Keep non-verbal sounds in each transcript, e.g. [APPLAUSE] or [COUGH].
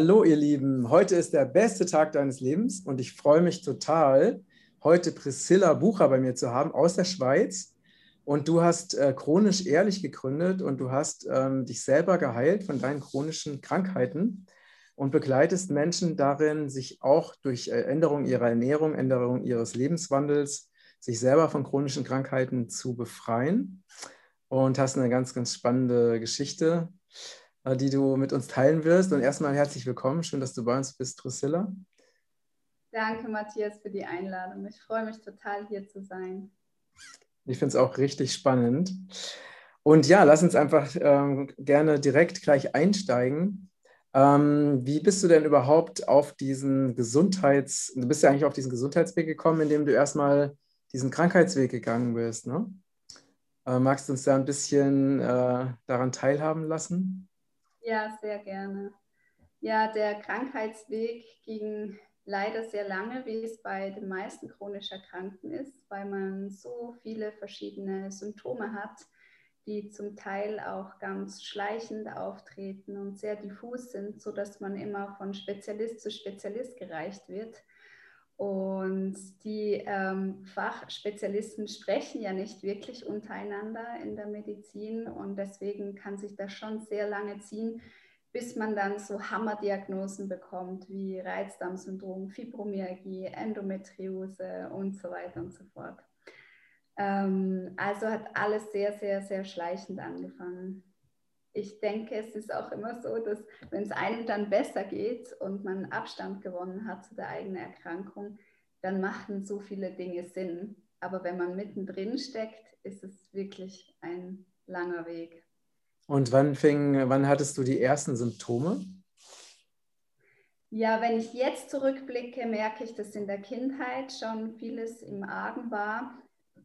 Hallo ihr Lieben, heute ist der beste Tag deines Lebens und ich freue mich total, heute Priscilla Bucher bei mir zu haben aus der Schweiz. Und du hast äh, chronisch ehrlich gegründet und du hast ähm, dich selber geheilt von deinen chronischen Krankheiten und begleitest Menschen darin, sich auch durch äh, Änderung ihrer Ernährung, Änderung ihres Lebenswandels, sich selber von chronischen Krankheiten zu befreien. Und hast eine ganz, ganz spannende Geschichte die du mit uns teilen wirst. Und erstmal herzlich willkommen. Schön, dass du bei uns bist, Priscilla. Danke, Matthias, für die Einladung. Ich freue mich total, hier zu sein. Ich finde es auch richtig spannend. Und ja, lass uns einfach ähm, gerne direkt gleich einsteigen. Ähm, wie bist du denn überhaupt auf diesen Gesundheits-, du bist ja eigentlich auf diesen Gesundheitsweg gekommen, indem du erstmal diesen Krankheitsweg gegangen bist, ne? Äh, magst du uns da ein bisschen äh, daran teilhaben lassen? Ja, sehr gerne. Ja, der Krankheitsweg ging leider sehr lange, wie es bei den meisten chronisch Erkrankten ist, weil man so viele verschiedene Symptome hat, die zum Teil auch ganz schleichend auftreten und sehr diffus sind, sodass man immer von Spezialist zu Spezialist gereicht wird. Und die ähm, Fachspezialisten sprechen ja nicht wirklich untereinander in der Medizin und deswegen kann sich das schon sehr lange ziehen, bis man dann so Hammerdiagnosen bekommt wie Reizdarmsyndrom, Fibromyalgie, Endometriose und so weiter und so fort. Ähm, also hat alles sehr, sehr, sehr schleichend angefangen ich denke, es ist auch immer so, dass wenn es einem dann besser geht und man Abstand gewonnen hat zu der eigenen Erkrankung, dann machen so viele Dinge Sinn. Aber wenn man mittendrin steckt, ist es wirklich ein langer Weg. Und wann fing, wann hattest du die ersten Symptome? Ja, wenn ich jetzt zurückblicke, merke ich, dass in der Kindheit schon vieles im Argen war.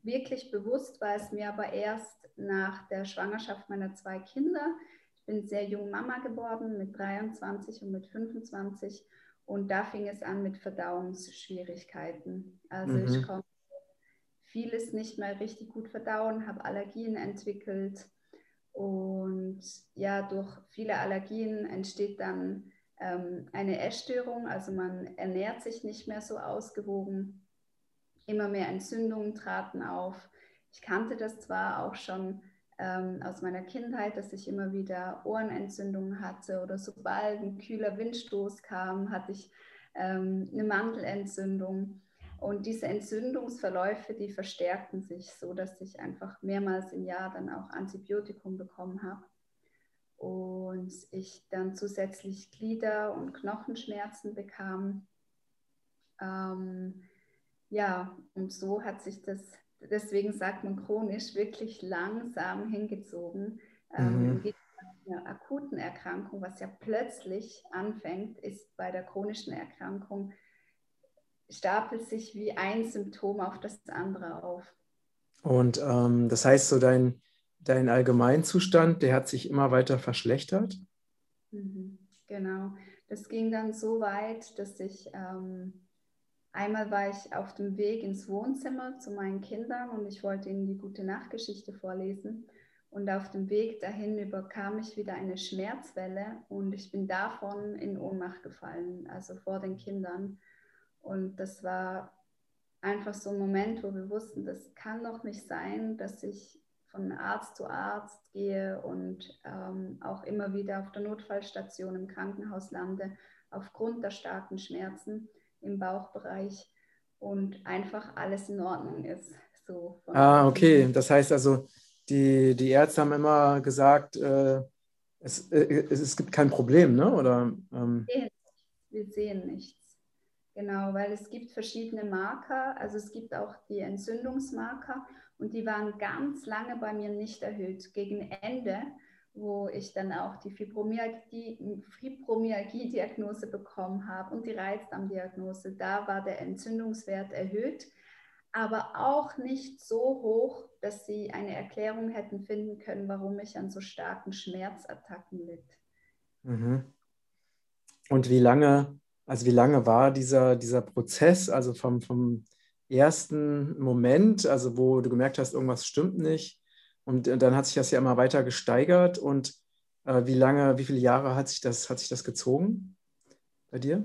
Wirklich bewusst war es mir aber erst nach der Schwangerschaft meiner zwei Kinder. Ich bin sehr jung Mama geworden, mit 23 und mit 25. Und da fing es an mit Verdauungsschwierigkeiten. Also mhm. ich konnte vieles nicht mehr richtig gut verdauen, habe Allergien entwickelt. Und ja, durch viele Allergien entsteht dann ähm, eine Essstörung. Also man ernährt sich nicht mehr so ausgewogen. Immer mehr Entzündungen traten auf. Ich kannte das zwar auch schon ähm, aus meiner Kindheit, dass ich immer wieder Ohrenentzündungen hatte oder sobald ein kühler Windstoß kam, hatte ich ähm, eine Mandelentzündung. Und diese Entzündungsverläufe, die verstärkten sich so, dass ich einfach mehrmals im Jahr dann auch Antibiotikum bekommen habe. Und ich dann zusätzlich Glieder- und Knochenschmerzen bekam. Ähm, ja, und so hat sich das deswegen sagt man chronisch, wirklich langsam hingezogen. Ähm, mhm. einer akuten Erkrankung, was ja plötzlich anfängt, ist bei der chronischen Erkrankung, stapelt sich wie ein Symptom auf das andere auf. Und ähm, das heißt, so dein, dein Allgemeinzustand, der hat sich immer weiter verschlechtert? Mhm, genau. Das ging dann so weit, dass ich ähm, Einmal war ich auf dem Weg ins Wohnzimmer zu meinen Kindern und ich wollte ihnen die gute Nachtgeschichte vorlesen. Und auf dem Weg dahin überkam ich wieder eine Schmerzwelle und ich bin davon in Ohnmacht gefallen, also vor den Kindern. Und das war einfach so ein Moment, wo wir wussten, das kann doch nicht sein, dass ich von Arzt zu Arzt gehe und ähm, auch immer wieder auf der Notfallstation im Krankenhaus lande, aufgrund der starken Schmerzen im Bauchbereich und einfach alles in Ordnung ist. So ah, okay. Das heißt also, die, die Ärzte haben immer gesagt, äh, es, äh, es, es, gibt kein Problem, ne? Oder, ähm Wir sehen nichts. Genau, weil es gibt verschiedene Marker. Also es gibt auch die Entzündungsmarker und die waren ganz lange bei mir nicht erhöht. Gegen Ende wo ich dann auch die Fibromyalgie-Diagnose bekommen habe und die Reizdarmdiagnose. Da war der Entzündungswert erhöht, aber auch nicht so hoch, dass sie eine Erklärung hätten finden können, warum ich an so starken Schmerzattacken litt. Mhm. Und wie lange, also wie lange war dieser, dieser Prozess, also vom, vom ersten Moment, also wo du gemerkt hast, irgendwas stimmt nicht, und äh, dann hat sich das ja immer weiter gesteigert. Und äh, wie lange, wie viele Jahre hat sich das, hat sich das gezogen? bei dir?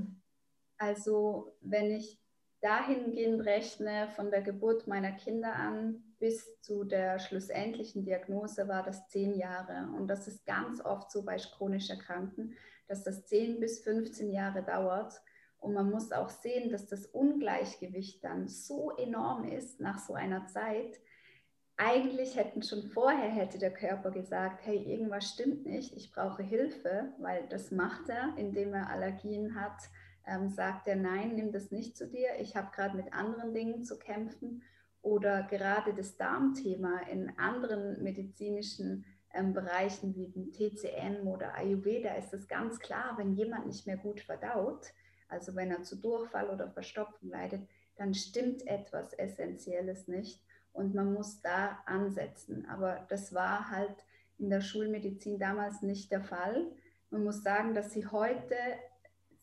Also wenn ich dahingehend rechne, von der Geburt meiner Kinder an bis zu der schlussendlichen Diagnose war das zehn Jahre. Und das ist ganz oft so bei chronisch Erkrankten, dass das 10 bis 15 Jahre dauert. Und man muss auch sehen, dass das Ungleichgewicht dann so enorm ist nach so einer Zeit. Eigentlich hätten schon vorher hätte der Körper gesagt, hey, irgendwas stimmt nicht, ich brauche Hilfe, weil das macht er, indem er Allergien hat, ähm, sagt er, nein, nimm das nicht zu dir, ich habe gerade mit anderen Dingen zu kämpfen. Oder gerade das Darmthema in anderen medizinischen ähm, Bereichen wie dem TCM oder Ayurveda ist es ganz klar, wenn jemand nicht mehr gut verdaut, also wenn er zu Durchfall oder Verstopfung leidet, dann stimmt etwas Essentielles nicht und man muss da ansetzen. Aber das war halt in der Schulmedizin damals nicht der Fall. Man muss sagen, dass sie heute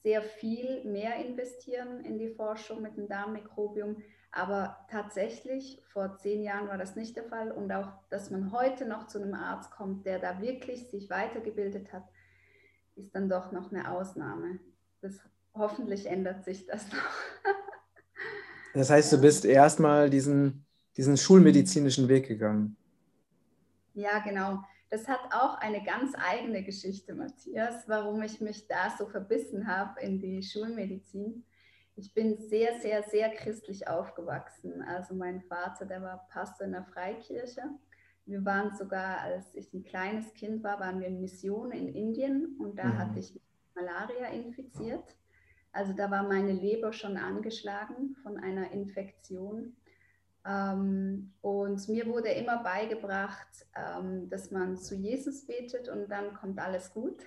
sehr viel mehr investieren in die Forschung mit dem Darmmikrobiom, aber tatsächlich, vor zehn Jahren war das nicht der Fall. Und auch, dass man heute noch zu einem Arzt kommt, der da wirklich sich weitergebildet hat, ist dann doch noch eine Ausnahme. Das, hoffentlich ändert sich das noch. [LAUGHS] das heißt, du bist erstmal diesen, diesen schulmedizinischen Weg gegangen. Ja, genau. Das hat auch eine ganz eigene Geschichte, Matthias, warum ich mich da so verbissen habe in die Schulmedizin ich bin sehr, sehr, sehr christlich aufgewachsen. Also mein Vater, der war Pastor in der Freikirche. Wir waren sogar, als ich ein kleines Kind war, waren wir in Mission in Indien und da mhm. hatte ich Malaria infiziert. Also da war meine Leber schon angeschlagen von einer Infektion. Ähm, und mir wurde immer beigebracht, ähm, dass man zu Jesus betet und dann kommt alles gut.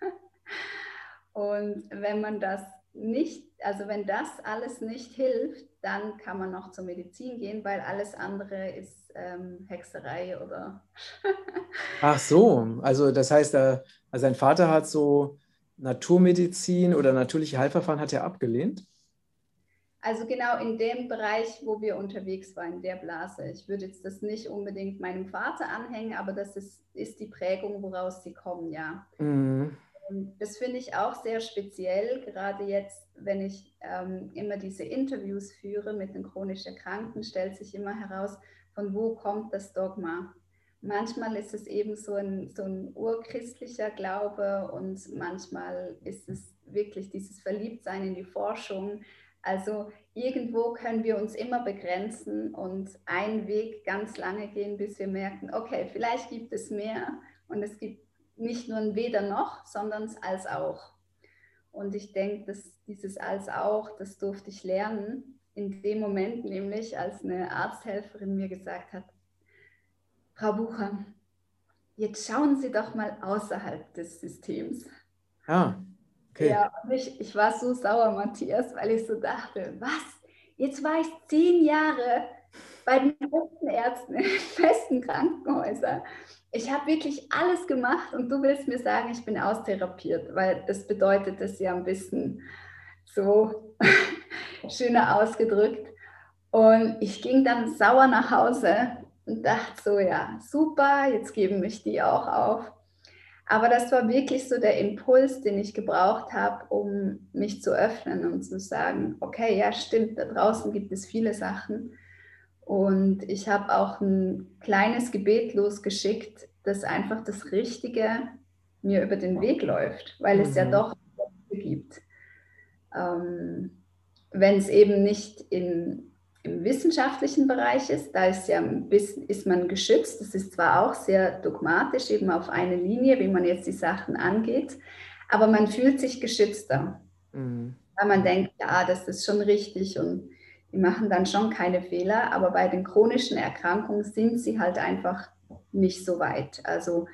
[LAUGHS] und wenn man das nicht, also wenn das alles nicht hilft, dann kann man noch zur Medizin gehen, weil alles andere ist ähm, Hexerei oder. [LAUGHS] Ach so, also das heißt, also sein Vater hat so Naturmedizin oder natürliche Heilverfahren hat er abgelehnt? Also genau in dem Bereich, wo wir unterwegs waren, in der Blase. Ich würde jetzt das nicht unbedingt meinem Vater anhängen, aber das ist, ist die Prägung, woraus sie kommen, ja. Mhm. Das finde ich auch sehr speziell, gerade jetzt, wenn ich ähm, immer diese Interviews führe mit den chronisch Erkrankten, stellt sich immer heraus, von wo kommt das Dogma. Manchmal ist es eben so ein, so ein urchristlicher Glaube und manchmal ist es wirklich dieses Verliebtsein in die Forschung. Also irgendwo können wir uns immer begrenzen und einen Weg ganz lange gehen, bis wir merken, okay, vielleicht gibt es mehr und es gibt nicht nur ein Weder noch, sondern als auch. Und ich denke, dass dieses als auch, das durfte ich lernen, in dem Moment nämlich, als eine Arzthelferin mir gesagt hat, Frau Bucher, jetzt schauen Sie doch mal außerhalb des Systems. Ah, okay. Ja, und ich, ich war so sauer, Matthias, weil ich so dachte, was? Jetzt war ich zehn Jahre bei den besten Ärzten in festen Krankenhäusern ich habe wirklich alles gemacht und du willst mir sagen, ich bin austherapiert, weil das bedeutet das ja ein bisschen so [LAUGHS] schöner ausgedrückt. Und ich ging dann sauer nach Hause und dachte so, ja, super, jetzt geben mich die auch auf. Aber das war wirklich so der Impuls, den ich gebraucht habe, um mich zu öffnen und zu sagen, okay, ja, stimmt, da draußen gibt es viele Sachen und ich habe auch ein kleines Gebet losgeschickt, dass einfach das Richtige mir über den Weg läuft, weil es mhm. ja doch gibt. Ähm, Wenn es eben nicht in, im wissenschaftlichen Bereich ist, da ist ja ist man geschützt. Das ist zwar auch sehr dogmatisch, eben auf eine Linie, wie man jetzt die Sachen angeht, aber man fühlt sich geschützter, mhm. weil man denkt, ja, das ist schon richtig und die machen dann schon keine Fehler, aber bei den chronischen Erkrankungen sind sie halt einfach nicht so weit. Also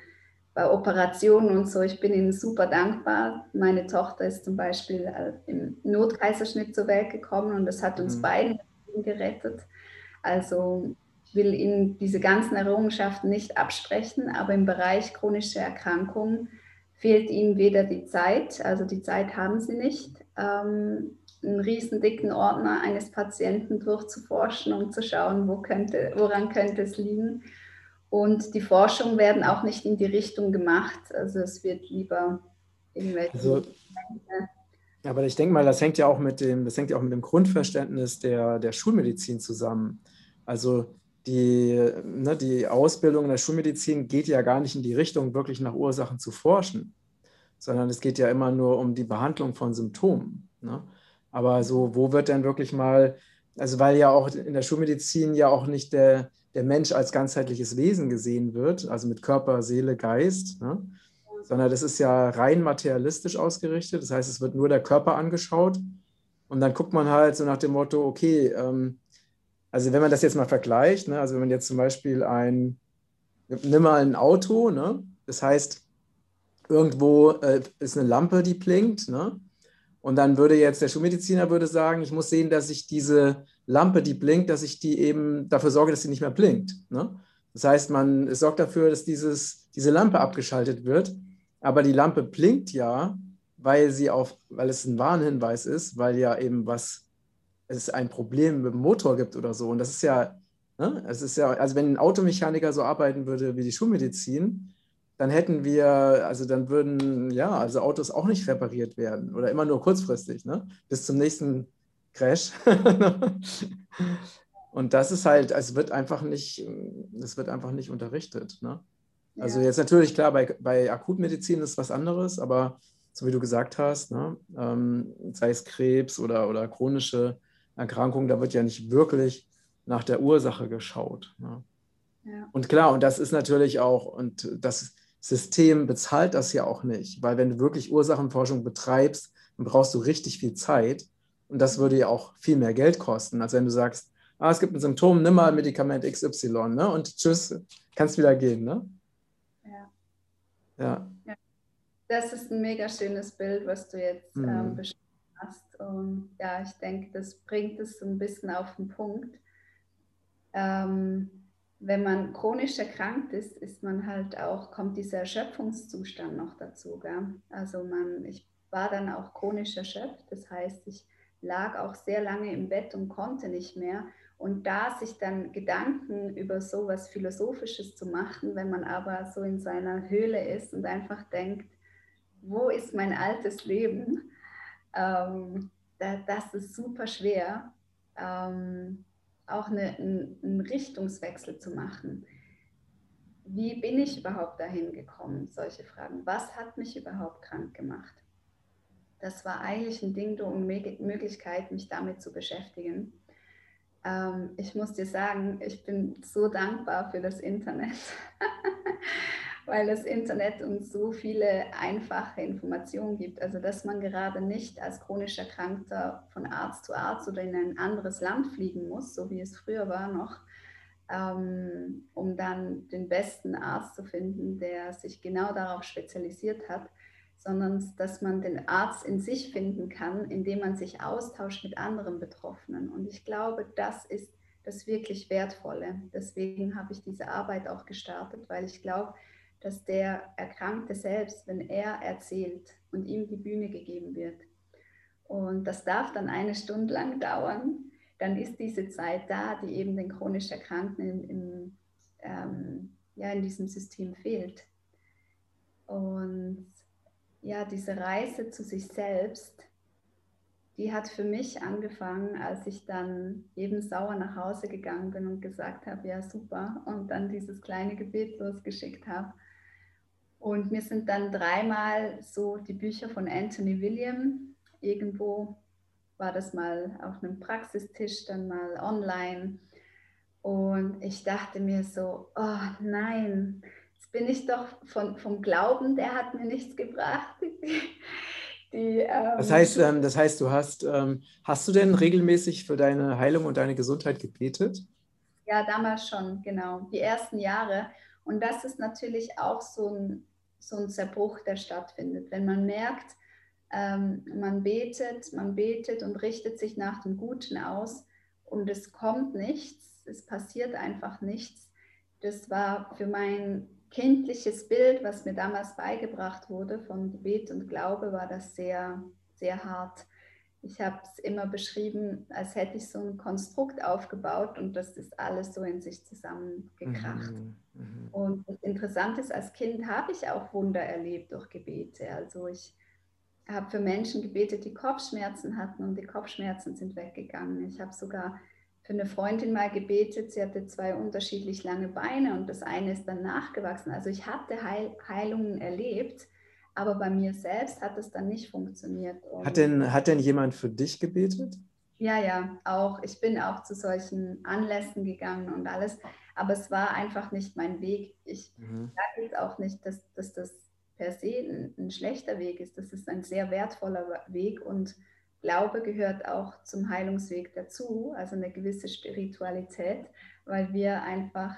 bei Operationen und so, ich bin ihnen super dankbar. Meine Tochter ist zum Beispiel äh, im Notkaiserschnitt zur Welt gekommen und das hat uns mhm. beiden gerettet. Also will Ihnen diese ganzen Errungenschaften nicht absprechen, aber im Bereich chronische Erkrankungen fehlt Ihnen weder die Zeit, also die Zeit haben Sie nicht, ähm, einen riesen dicken Ordner eines Patienten durchzuforschen, um zu schauen, wo könnte, woran könnte es liegen. Und die Forschung werden auch nicht in die Richtung gemacht. Also es wird lieber irgendwelche also, Aber ich denke mal, das hängt ja auch mit dem, das hängt ja auch mit dem Grundverständnis der, der Schulmedizin zusammen. Also die, ne, die Ausbildung in der Schulmedizin geht ja gar nicht in die Richtung, wirklich nach Ursachen zu forschen, sondern es geht ja immer nur um die Behandlung von Symptomen. Ne? Aber so, wo wird denn wirklich mal, also weil ja auch in der Schulmedizin ja auch nicht der, der Mensch als ganzheitliches Wesen gesehen wird, also mit Körper, Seele, Geist, ne? Sondern das ist ja rein materialistisch ausgerichtet. Das heißt, es wird nur der Körper angeschaut und dann guckt man halt so nach dem Motto, okay, ähm, also wenn man das jetzt mal vergleicht, ne, also wenn man jetzt zum Beispiel ein, nimm mal ein Auto, ne, das heißt, irgendwo äh, ist eine Lampe, die blinkt, ne, und dann würde jetzt der Schulmediziner würde sagen, ich muss sehen, dass ich diese Lampe, die blinkt, dass ich die eben dafür sorge, dass sie nicht mehr blinkt. Ne? Das heißt, man sorgt dafür, dass dieses, diese Lampe abgeschaltet wird. Aber die Lampe blinkt ja, weil sie auf, weil es ein Warnhinweis ist, weil ja eben was es ein Problem mit dem Motor gibt oder so. Und das ist ja, ne, es ist ja, also wenn ein Automechaniker so arbeiten würde wie die Schulmedizin, dann hätten wir, also dann würden, ja, also Autos auch nicht repariert werden oder immer nur kurzfristig, ne? Bis zum nächsten Crash. [LAUGHS] Und das ist halt, es wird einfach nicht, es wird einfach nicht unterrichtet. Ne? Also ja. jetzt natürlich klar, bei, bei Akutmedizin ist was anderes, aber so wie du gesagt hast, ne, ähm, sei es Krebs oder, oder chronische Erkrankung, da wird ja nicht wirklich nach der Ursache geschaut. Ne? Ja. Und klar, und das ist natürlich auch, und das System bezahlt das ja auch nicht, weil wenn du wirklich Ursachenforschung betreibst, dann brauchst du richtig viel Zeit und das würde ja auch viel mehr Geld kosten, als wenn du sagst, ah, es gibt ein Symptom, nimm mal Medikament XY ne? und tschüss, kannst wieder gehen. Ne? Ja. ja. Das ist ein mega schönes Bild, was du jetzt mhm. ähm, beschrieben hast. Und ja, ich denke, das bringt es so ein bisschen auf den Punkt. Ähm, wenn man chronisch erkrankt ist, ist man halt auch, kommt dieser Erschöpfungszustand noch dazu. Gell? Also man, ich war dann auch chronisch erschöpft, das heißt, ich lag auch sehr lange im Bett und konnte nicht mehr. Und da sich dann Gedanken über so was Philosophisches zu machen, wenn man aber so in seiner Höhle ist und einfach denkt, wo ist mein altes Leben? ähm, da, das ist super schwer, ähm, auch eine, einen Richtungswechsel zu machen. Wie bin ich überhaupt dahin gekommen? Solche Fragen. Was hat mich überhaupt krank gemacht? Das war eigentlich ein Ding und Möglichkeit, mich damit zu beschäftigen. Ähm, ich muss dir sagen, ich bin so dankbar für das Internet. [LAUGHS] weil das Internet uns so viele einfache Informationen gibt. Also dass man gerade nicht als chronisch Erkrankter von Arzt zu Arzt oder in ein anderes Land fliegen muss, so wie es früher war noch, ähm, um dann den besten Arzt zu finden, der sich genau darauf spezialisiert hat, sondern dass man den Arzt in sich finden kann, indem man sich austauscht mit anderen Betroffenen. Und ich glaube, das ist das wirklich Wertvolle. Deswegen habe ich diese Arbeit auch gestartet, weil ich glaube, dass der Erkrankte selbst, wenn er erzählt und ihm die Bühne gegeben wird, und das darf dann eine Stunde lang dauern, dann ist diese Zeit da, die eben den chronisch Erkrankten in, in, ähm, ja, in diesem System fehlt. Und ja, diese Reise zu sich selbst, die hat für mich angefangen, als ich dann eben sauer nach Hause gegangen bin und gesagt habe, ja super, und dann dieses kleine Gebet losgeschickt habe. Und mir sind dann dreimal so die Bücher von Anthony William, irgendwo war das mal auf einem Praxistisch, dann mal online. Und ich dachte mir so, oh nein, bin ich doch von, vom Glauben, der hat mir nichts gebracht. [LAUGHS] Die, ähm, das, heißt, ähm, das heißt, du hast, ähm, hast du denn regelmäßig für deine Heilung und deine Gesundheit gebetet? Ja, damals schon, genau. Die ersten Jahre. Und das ist natürlich auch so ein so ein Zerbruch, der stattfindet. Wenn man merkt, ähm, man betet, man betet und richtet sich nach dem Guten aus und es kommt nichts, es passiert einfach nichts. Das war für mein kindliches Bild, was mir damals beigebracht wurde von Gebet und Glaube, war das sehr, sehr hart. Ich habe es immer beschrieben, als hätte ich so ein Konstrukt aufgebaut und das ist alles so in sich zusammengekracht. Mhm. Mhm. Und das Interessante ist, als Kind habe ich auch Wunder erlebt durch Gebete. Also ich habe für Menschen gebetet, die Kopfschmerzen hatten und die Kopfschmerzen sind weggegangen. Ich habe sogar für eine Freundin mal gebetet, sie hatte zwei unterschiedlich lange Beine und das eine ist dann nachgewachsen. Also ich hatte Heil Heilungen erlebt, aber bei mir selbst hat es dann nicht funktioniert. Und hat, denn, hat denn jemand für dich gebetet? Ja, ja, auch. Ich bin auch zu solchen Anlässen gegangen und alles, aber es war einfach nicht mein Weg. Ich mhm. sage jetzt auch nicht, dass, dass das per se ein, ein, schlechter Weg ist. Das ist ein sehr wertvoller Weg und Glaube gehört auch zum Heilungsweg dazu, also eine gewisse Spiritualität, weil wir einfach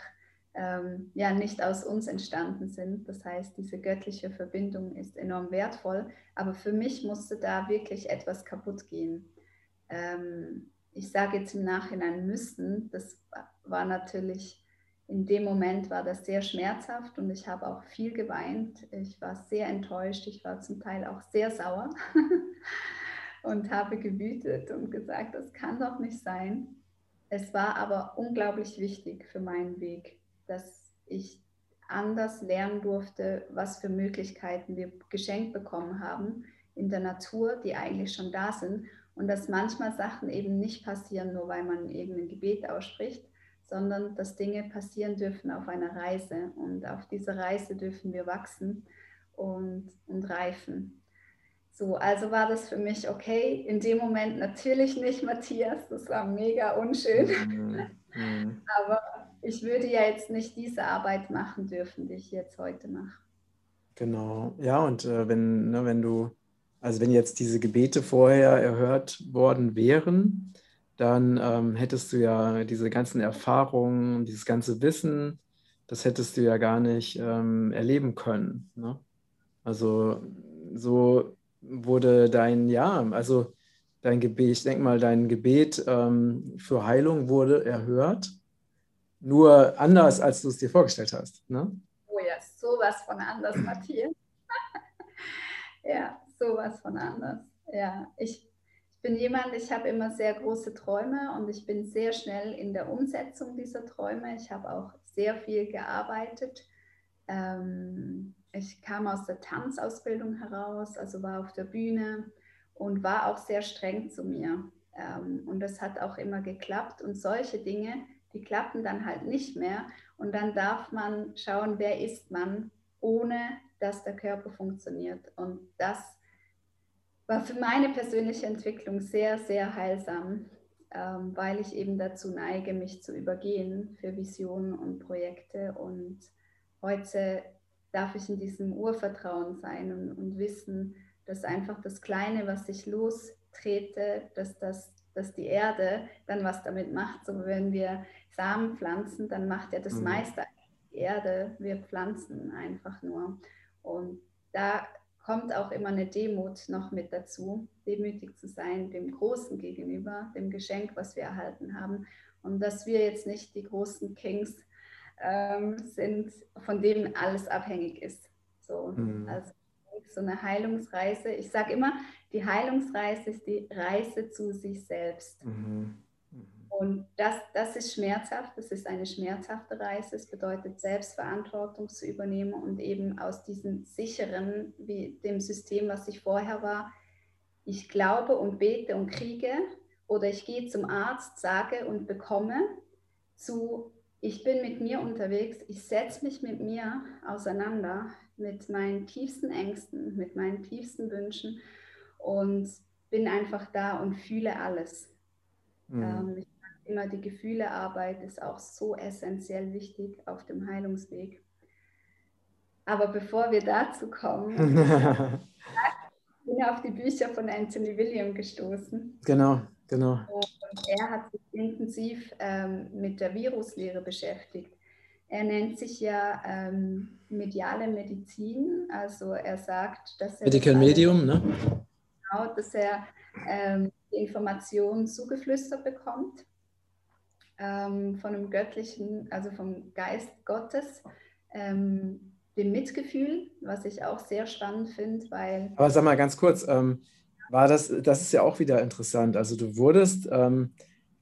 ähm, ja nicht aus uns entstanden sind. Das heißt, diese göttliche Verbindung ist enorm wertvoll, aber für mich musste da wirklich etwas kaputt gehen. Ähm, ich sage jetzt im Nachhinein müssen, das war natürlich in dem Moment war das sehr schmerzhaft und ich habe auch viel geweint. Ich war sehr enttäuscht, ich war zum Teil auch sehr sauer [LAUGHS] und habe gewütet und gesagt, das kann doch nicht sein. Es war aber unglaublich wichtig für meinen Weg, dass ich anders lernen durfte, was für Möglichkeiten wir geschenkt bekommen haben in der Natur, die eigentlich schon da sind und dass manchmal Sachen eben nicht passieren, nur weil man irgendein Gebet ausspricht, sondern dass Dinge passieren dürfen auf einer Reise. Und auf dieser Reise dürfen wir wachsen und, und reifen. So, also war das für mich okay. In dem Moment natürlich nicht, Matthias, das war mega unschön. Mhm. Mhm. Aber ich würde ja jetzt nicht diese Arbeit machen dürfen, die ich jetzt heute mache. Genau, ja, und äh, wenn, ne, wenn du, also wenn jetzt diese Gebete vorher erhört worden wären, dann ähm, hättest du ja diese ganzen Erfahrungen, dieses ganze Wissen, das hättest du ja gar nicht ähm, erleben können. Ne? Also so wurde dein, ja, also dein Gebet, ich denke mal, dein Gebet ähm, für Heilung wurde erhört, nur anders, als du es dir vorgestellt hast. Ne? Oh ja, sowas von anders, Matthias. [LAUGHS] ja, sowas von anders. Ja, ich bin jemand, ich habe immer sehr große Träume und ich bin sehr schnell in der Umsetzung dieser Träume. Ich habe auch sehr viel gearbeitet. Ähm, ich kam aus der Tanzausbildung heraus, also war auf der Bühne und war auch sehr streng zu mir. Ähm, und das hat auch immer geklappt. Und solche Dinge, die klappen dann halt nicht mehr. Und dann darf man schauen, wer ist man, ohne dass der Körper funktioniert. Und das war für meine persönliche Entwicklung sehr, sehr heilsam, ähm, weil ich eben dazu neige, mich zu übergehen für Visionen und Projekte. Und heute darf ich in diesem Urvertrauen sein und, und wissen, dass einfach das Kleine, was ich lostrete, dass, das, dass die Erde dann was damit macht. So wenn wir Samen pflanzen, dann macht ja das mhm. meiste die Erde. Wir pflanzen einfach nur. Und da kommt auch immer eine Demut noch mit dazu, demütig zu sein dem Großen gegenüber, dem Geschenk, was wir erhalten haben. Und dass wir jetzt nicht die großen Kings ähm, sind, von denen alles abhängig ist. So, mhm. also so eine Heilungsreise. Ich sage immer, die Heilungsreise ist die Reise zu sich selbst. Mhm. Und das, das ist schmerzhaft, das ist eine schmerzhafte Reise. Es bedeutet, Selbstverantwortung zu übernehmen und eben aus diesem sicheren, wie dem System, was ich vorher war, ich glaube und bete und kriege oder ich gehe zum Arzt, sage und bekomme, zu ich bin mit mir unterwegs, ich setze mich mit mir auseinander, mit meinen tiefsten Ängsten, mit meinen tiefsten Wünschen und bin einfach da und fühle alles. Mhm. Ähm, ich immer die Gefühlearbeit ist auch so essentiell wichtig auf dem Heilungsweg. Aber bevor wir dazu kommen, [LAUGHS] bin ich auf die Bücher von Anthony William gestoßen. Genau, genau. Und er hat sich intensiv ähm, mit der Viruslehre beschäftigt. Er nennt sich ja ähm, mediale Medizin, also er sagt, dass er. Medical Medium, ne? Genau, dass er ähm, die Informationen zugeflüstert bekommt ähm, von einem göttlichen, also vom Geist Gottes, ähm, dem Mitgefühl, was ich auch sehr spannend finde, weil. Aber sag mal ganz kurz, ähm, war das, das ist ja auch wieder interessant. Also du wurdest ähm,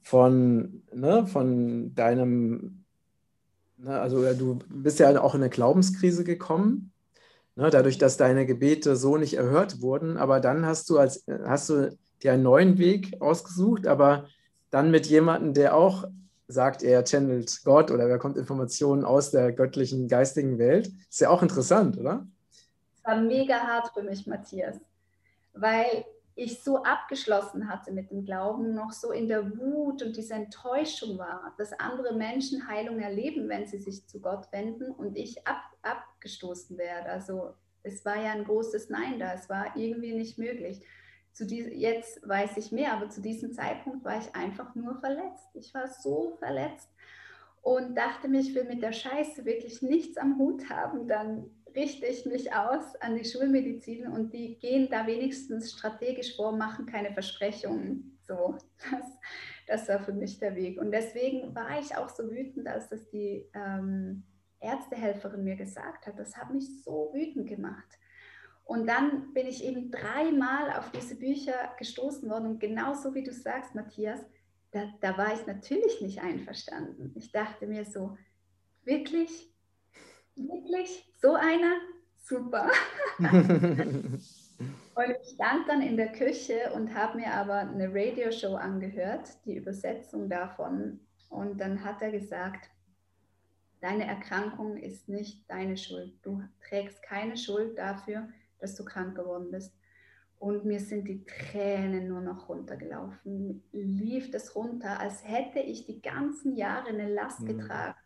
von, ne, von deinem, ne, also du bist ja auch in eine Glaubenskrise gekommen. Ne, dadurch, dass deine Gebete so nicht erhört wurden. Aber dann hast du, als, hast du dir einen neuen Weg ausgesucht, aber dann mit jemandem, der auch sagt, er channelt Gott oder er kommt Informationen aus der göttlichen, geistigen Welt. Ist ja auch interessant, oder? Es war mega hart für mich, Matthias, weil ich so abgeschlossen hatte mit dem Glauben, noch so in der Wut und dieser Enttäuschung war, dass andere Menschen Heilung erleben, wenn sie sich zu Gott wenden und ich ab, abgestoßen werde. Also es war ja ein großes Nein da, es war irgendwie nicht möglich. Zu dies, jetzt weiß ich mehr, aber zu diesem Zeitpunkt war ich einfach nur verletzt. Ich war so verletzt und dachte mir, ich will mit der Scheiße wirklich nichts am Hut haben. Dann richte ich mich aus an die Schulmedizin und die gehen da wenigstens strategisch vor, machen keine Versprechungen. So, [LAUGHS] das, das war für mich der Weg. Und deswegen war ich auch so wütend, als das die ähm, Ärztehelferin mir gesagt hat. Das hat mich so wütend gemacht. Und dann bin ich eben dreimal auf diese Bücher gestoßen worden. Und genauso wie du sagst, Matthias, da, da war ich natürlich nicht einverstanden. Ich dachte mir so, wirklich, wirklich, so einer? Super. [LAUGHS] und ich stand dann in der Küche und habe mir aber eine Radioshow angehört, die Übersetzung davon. Und dann hat er gesagt, deine Erkrankung ist nicht deine Schuld. Du trägst keine Schuld dafür, dass du krank geworden bist. Und mir sind die Tränen nur noch runtergelaufen. Lief das runter, als hätte ich die ganzen Jahre eine Last mhm. getragen.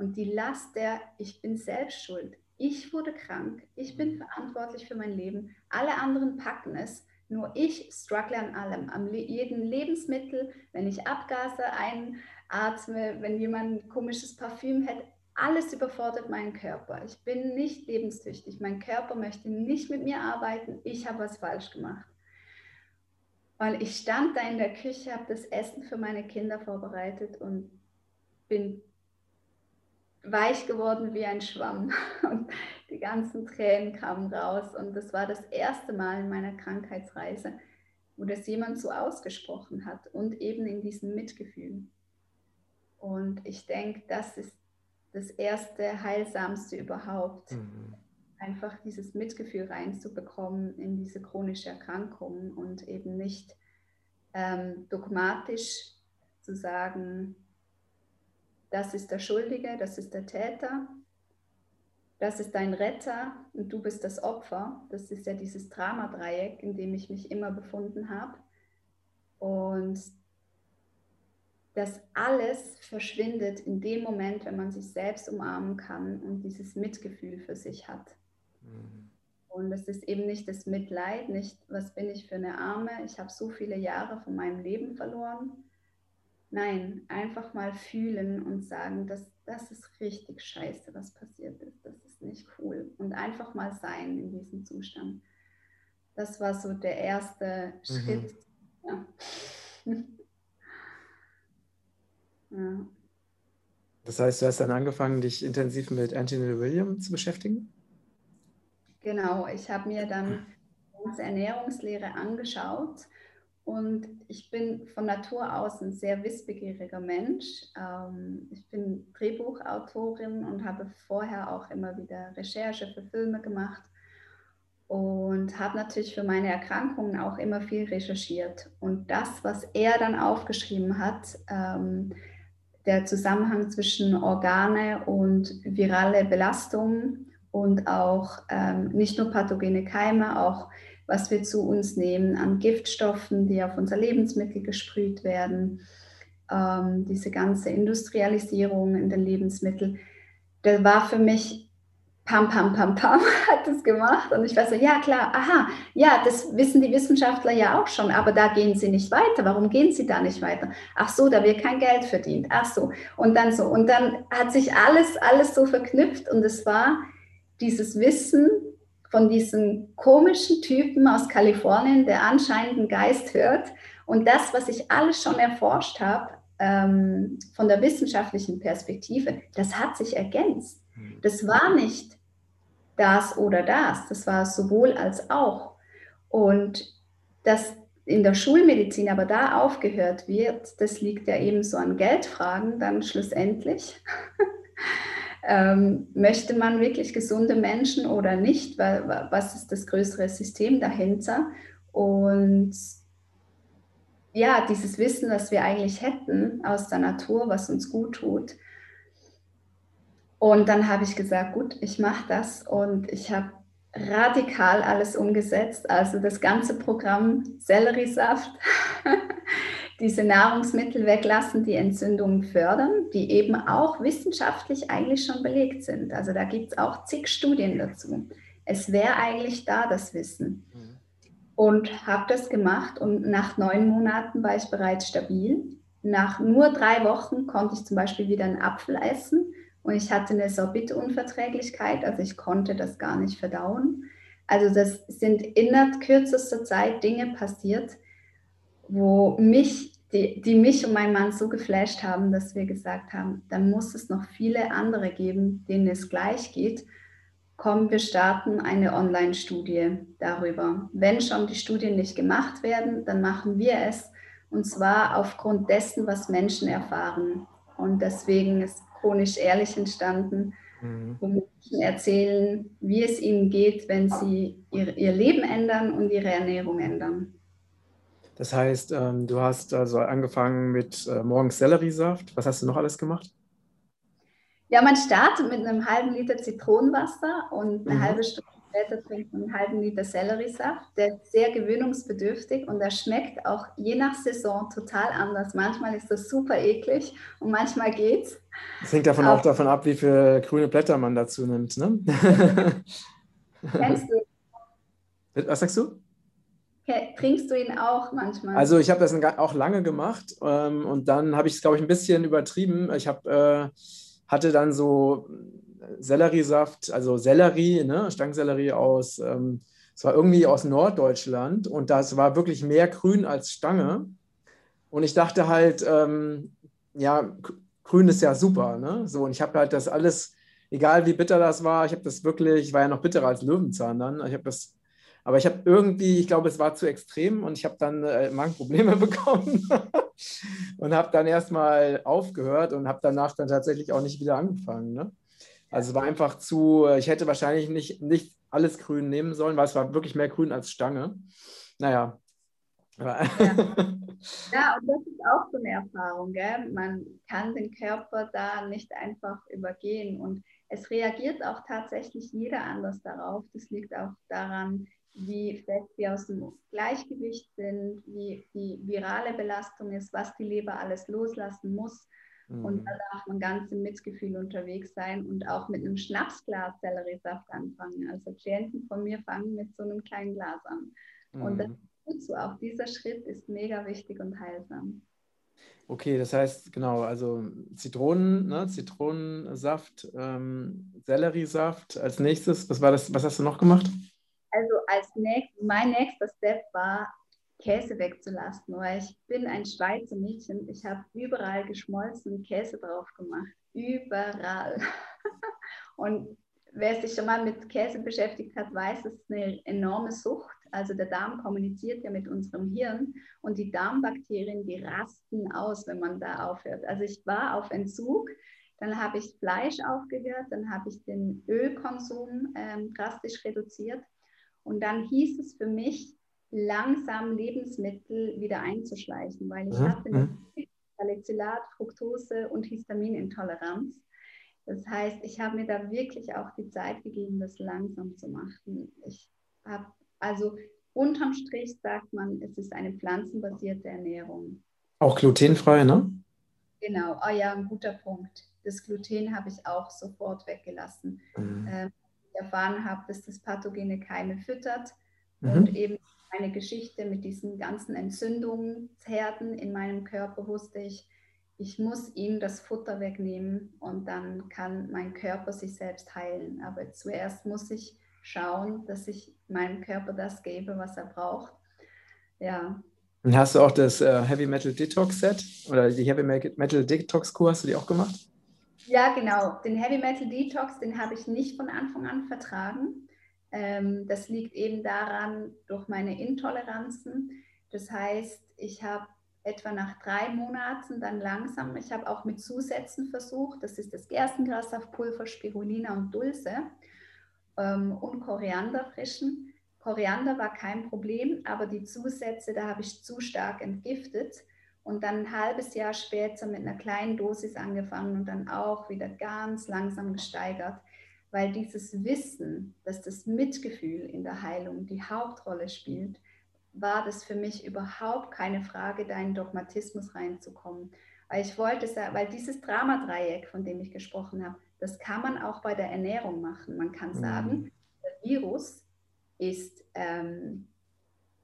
Und die Last der, ich bin selbst schuld. Ich wurde krank. Ich bin mhm. verantwortlich für mein Leben. Alle anderen packen es. Nur ich struggle an allem, an jedem Lebensmittel, wenn ich Abgase einatme, wenn jemand ein komisches Parfüm hat, alles überfordert meinen Körper. Ich bin nicht lebenstüchtig. Mein Körper möchte nicht mit mir arbeiten. Ich habe was falsch gemacht. Weil ich stand da in der Küche, habe das Essen für meine Kinder vorbereitet und bin weich geworden wie ein Schwamm. [LAUGHS] Und die ganzen Tränen kamen raus. Und das war das erste Mal in meiner Krankheitsreise, wo das jemand so ausgesprochen hat und eben in diesem Mitgefühl. Und ich denke, das ist das erste Heilsamste überhaupt. Mhm. Einfach dieses Mitgefühl reinzubekommen in diese chronische Erkrankung und eben nicht ähm, dogmatisch zu sagen, das ist der Schuldige, das ist der Täter, das ist dein Retter und du bist das Opfer. Das ist ja dieses Dramadreieck, in dem ich mich immer befunden habe. Und das alles verschwindet in dem Moment, wenn man sich selbst umarmen kann und dieses Mitgefühl für sich hat. Mhm. Und es ist eben nicht das Mitleid, nicht, was bin ich für eine Arme, ich habe so viele Jahre von meinem Leben verloren. Nein, einfach mal fühlen und sagen, dass das ist richtig scheiße, was passiert ist. Das ist nicht cool. Und einfach mal sein in diesem Zustand. Das war so der erste mhm. Schritt. Ja. [LAUGHS] Ja. Das heißt, du hast dann angefangen, dich intensiv mit Anthony William zu beschäftigen? Genau, ich habe mir dann ganze Ernährungslehre angeschaut und ich bin von Natur aus ein sehr wissbegieriger Mensch. Ähm, ich bin Drehbuchautorin und habe vorher auch immer wieder Recherche für Filme gemacht und habe natürlich für meine Erkrankungen auch immer viel recherchiert. Und das, was er dann aufgeschrieben hat, ähm, der Zusammenhang zwischen Organe und virale Belastung und auch ähm, nicht nur pathogene Keime, auch was wir zu uns nehmen an Giftstoffen, die auf unser Lebensmittel gesprüht werden, ähm, diese ganze Industrialisierung in den Lebensmitteln, das war für mich pam, pam, pam, pam, [LAUGHS] hat das gemacht. Und ich war so, ja klar, aha, ja, das wissen die Wissenschaftler ja auch schon, aber da gehen sie nicht weiter. Warum gehen sie da nicht weiter? Ach so, da wird kein Geld verdient. Ach so. Und dann so. Und dann hat sich alles, alles so verknüpft und es war dieses Wissen von diesem komischen Typen aus Kalifornien, der anscheinend einen Geist hört. Und das, was ich alles schon erforscht habe, ähm, von der wissenschaftlichen Perspektive, das hat sich ergänzt. Hm. Das war nicht das oder das. Das war sowohl als auch. Und dass in der Schulmedizin aber da aufgehört wird, das liegt ja eben so an Geldfragen dann schlussendlich. [LAUGHS] Ähm, möchte man wirklich gesunde Menschen oder nicht? Was ist das größere System dahinter? Und ja, dieses Wissen, das wir eigentlich hätten aus der Natur, was uns gut tut. Und dann habe ich gesagt, gut, ich mache das und ich habe radikal alles umgesetzt. Also das ganze Programm Selleriesaft, [LAUGHS] diese Nahrungsmittel weglassen, die Entzündungen fördern, die eben auch wissenschaftlich eigentlich schon belegt sind. Also da gibt es auch zig Studien dazu. Es wäre eigentlich da, das Wissen. Mhm. Und habe das gemacht und nach neun Monaten war ich bereits stabil. Nach nur drei Wochen konnte ich zum Beispiel wieder einen Apfel essen und ich hatte eine Sorbitunverträglichkeit, also ich konnte das gar nicht verdauen. Also das sind innerhalb kürzester Zeit Dinge passiert, wo mich, die, die mich und meinen Mann so geflasht haben, dass wir gesagt haben, da muss es noch viele andere geben, denen es gleich geht. Komm, wir starten eine Online-Studie darüber. Wenn schon die Studien nicht gemacht werden, dann machen wir es. Und zwar aufgrund dessen, was Menschen erfahren. Und deswegen ist chronisch ehrlich entstanden, mhm. wo Menschen erzählen, wie es ihnen geht, wenn sie ihr, ihr Leben ändern und ihre Ernährung ändern. Das heißt, ähm, du hast also angefangen mit äh, morgens Selleriesaft. Was hast du noch alles gemacht? Ja, man startet mit einem halben Liter Zitronenwasser und eine mhm. halbe Stunde später trinkt man einen halben Liter Selleriesaft. Der ist sehr gewöhnungsbedürftig und der schmeckt auch je nach Saison total anders. Manchmal ist das super eklig und manchmal geht's. Das hängt davon auch, auch davon ab, wie viele grüne Blätter man dazu nimmt. Ne? [LAUGHS] Kennst du? Was sagst du? Trinkst du ihn auch manchmal? Also ich habe das auch lange gemacht ähm, und dann habe ich es, glaube ich, ein bisschen übertrieben. Ich habe, äh, hatte dann so Selleriesaft, also Sellerie, ne, Stangensellerie aus, ähm, es war irgendwie aus Norddeutschland und das war wirklich mehr grün als Stange. Und ich dachte halt, ähm, ja, grün ist ja super, ne? So, und ich habe halt das alles, egal wie bitter das war, ich habe das wirklich, ich war ja noch bitterer als Löwenzahn dann, ich habe das aber ich habe irgendwie, ich glaube, es war zu extrem und ich habe dann äh, Magenprobleme [LAUGHS] bekommen und habe dann erstmal aufgehört und habe danach dann tatsächlich auch nicht wieder angefangen. Ne? Also es war einfach zu, ich hätte wahrscheinlich nicht, nicht alles grün nehmen sollen, weil es war wirklich mehr grün als Stange. Naja. Ja. [LAUGHS] ja, und das ist auch so eine Erfahrung. Gell? Man kann den Körper da nicht einfach übergehen. Und es reagiert auch tatsächlich jeder anders darauf. Das liegt auch daran, wie fest wir aus dem Gleichgewicht sind, wie die virale Belastung ist, was die Leber alles loslassen muss. Mhm. Und da darf man ganz im Mitgefühl unterwegs sein und auch mit einem Schnapsglas Selleriesaft anfangen. Also Klienten von mir fangen mit so einem kleinen Glas an. Mhm. Und das mhm. ist gut so. Auch dieser Schritt ist mega wichtig und heilsam. Okay, das heißt, genau, also Zitronen, ne, Zitronensaft, ähm, Selleriesaft als nächstes. Was war das, was hast du noch gemacht? Also als nächst, mein nächster Step war Käse wegzulassen, weil ich bin ein Schweizer Mädchen. Ich habe überall geschmolzenen Käse drauf gemacht. Überall. [LAUGHS] Und wer sich schon mal mit Käse beschäftigt hat, weiß, es ist eine enorme Sucht. Also der Darm kommuniziert ja mit unserem Hirn und die Darmbakterien, die rasten aus, wenn man da aufhört. Also ich war auf Entzug, dann habe ich Fleisch aufgehört, dann habe ich den Ölkonsum ähm, drastisch reduziert und dann hieß es für mich, langsam Lebensmittel wieder einzuschleichen, weil ich mhm. hatte mhm. Salicylat, Fructose und Histaminintoleranz. Das heißt, ich habe mir da wirklich auch die Zeit gegeben, das langsam zu machen. Ich habe, also unterm Strich sagt man, es ist eine pflanzenbasierte Ernährung. Auch glutenfrei, ne? Genau, oh ja, ein guter Punkt. Das Gluten habe ich auch sofort weggelassen. Mhm. Ähm, ich erfahren habe, dass das pathogene Keime füttert mhm. und eben meine Geschichte mit diesen ganzen Entzündungsherden in meinem Körper wusste ich, ich muss ihm das Futter wegnehmen und dann kann mein Körper sich selbst heilen. Aber zuerst muss ich schauen, dass ich meinem Körper das gebe, was er braucht. Ja. Und hast du auch das äh, Heavy Metal Detox Set oder die Heavy Metal Detox Kur, hast du die auch gemacht? Ja, genau. Den Heavy Metal Detox, den habe ich nicht von Anfang an vertragen. Ähm, das liegt eben daran, durch meine Intoleranzen. Das heißt, ich habe etwa nach drei Monaten dann langsam, ich habe auch mit Zusätzen versucht, das ist das Gerstengrassaftpulver, Spirulina und Dulce ähm, und Korianderfrischen. Koriander war kein Problem, aber die Zusätze, da habe ich zu stark entgiftet und dann ein halbes Jahr später mit einer kleinen Dosis angefangen und dann auch wieder ganz langsam gesteigert, weil dieses Wissen, dass das Mitgefühl in der Heilung die Hauptrolle spielt, war das für mich überhaupt keine Frage, da in Dogmatismus reinzukommen. Weil ich wollte, weil dieses Dramadreieck, von dem ich gesprochen habe, das kann man auch bei der Ernährung machen. Man kann mhm. sagen, der Virus ist ähm,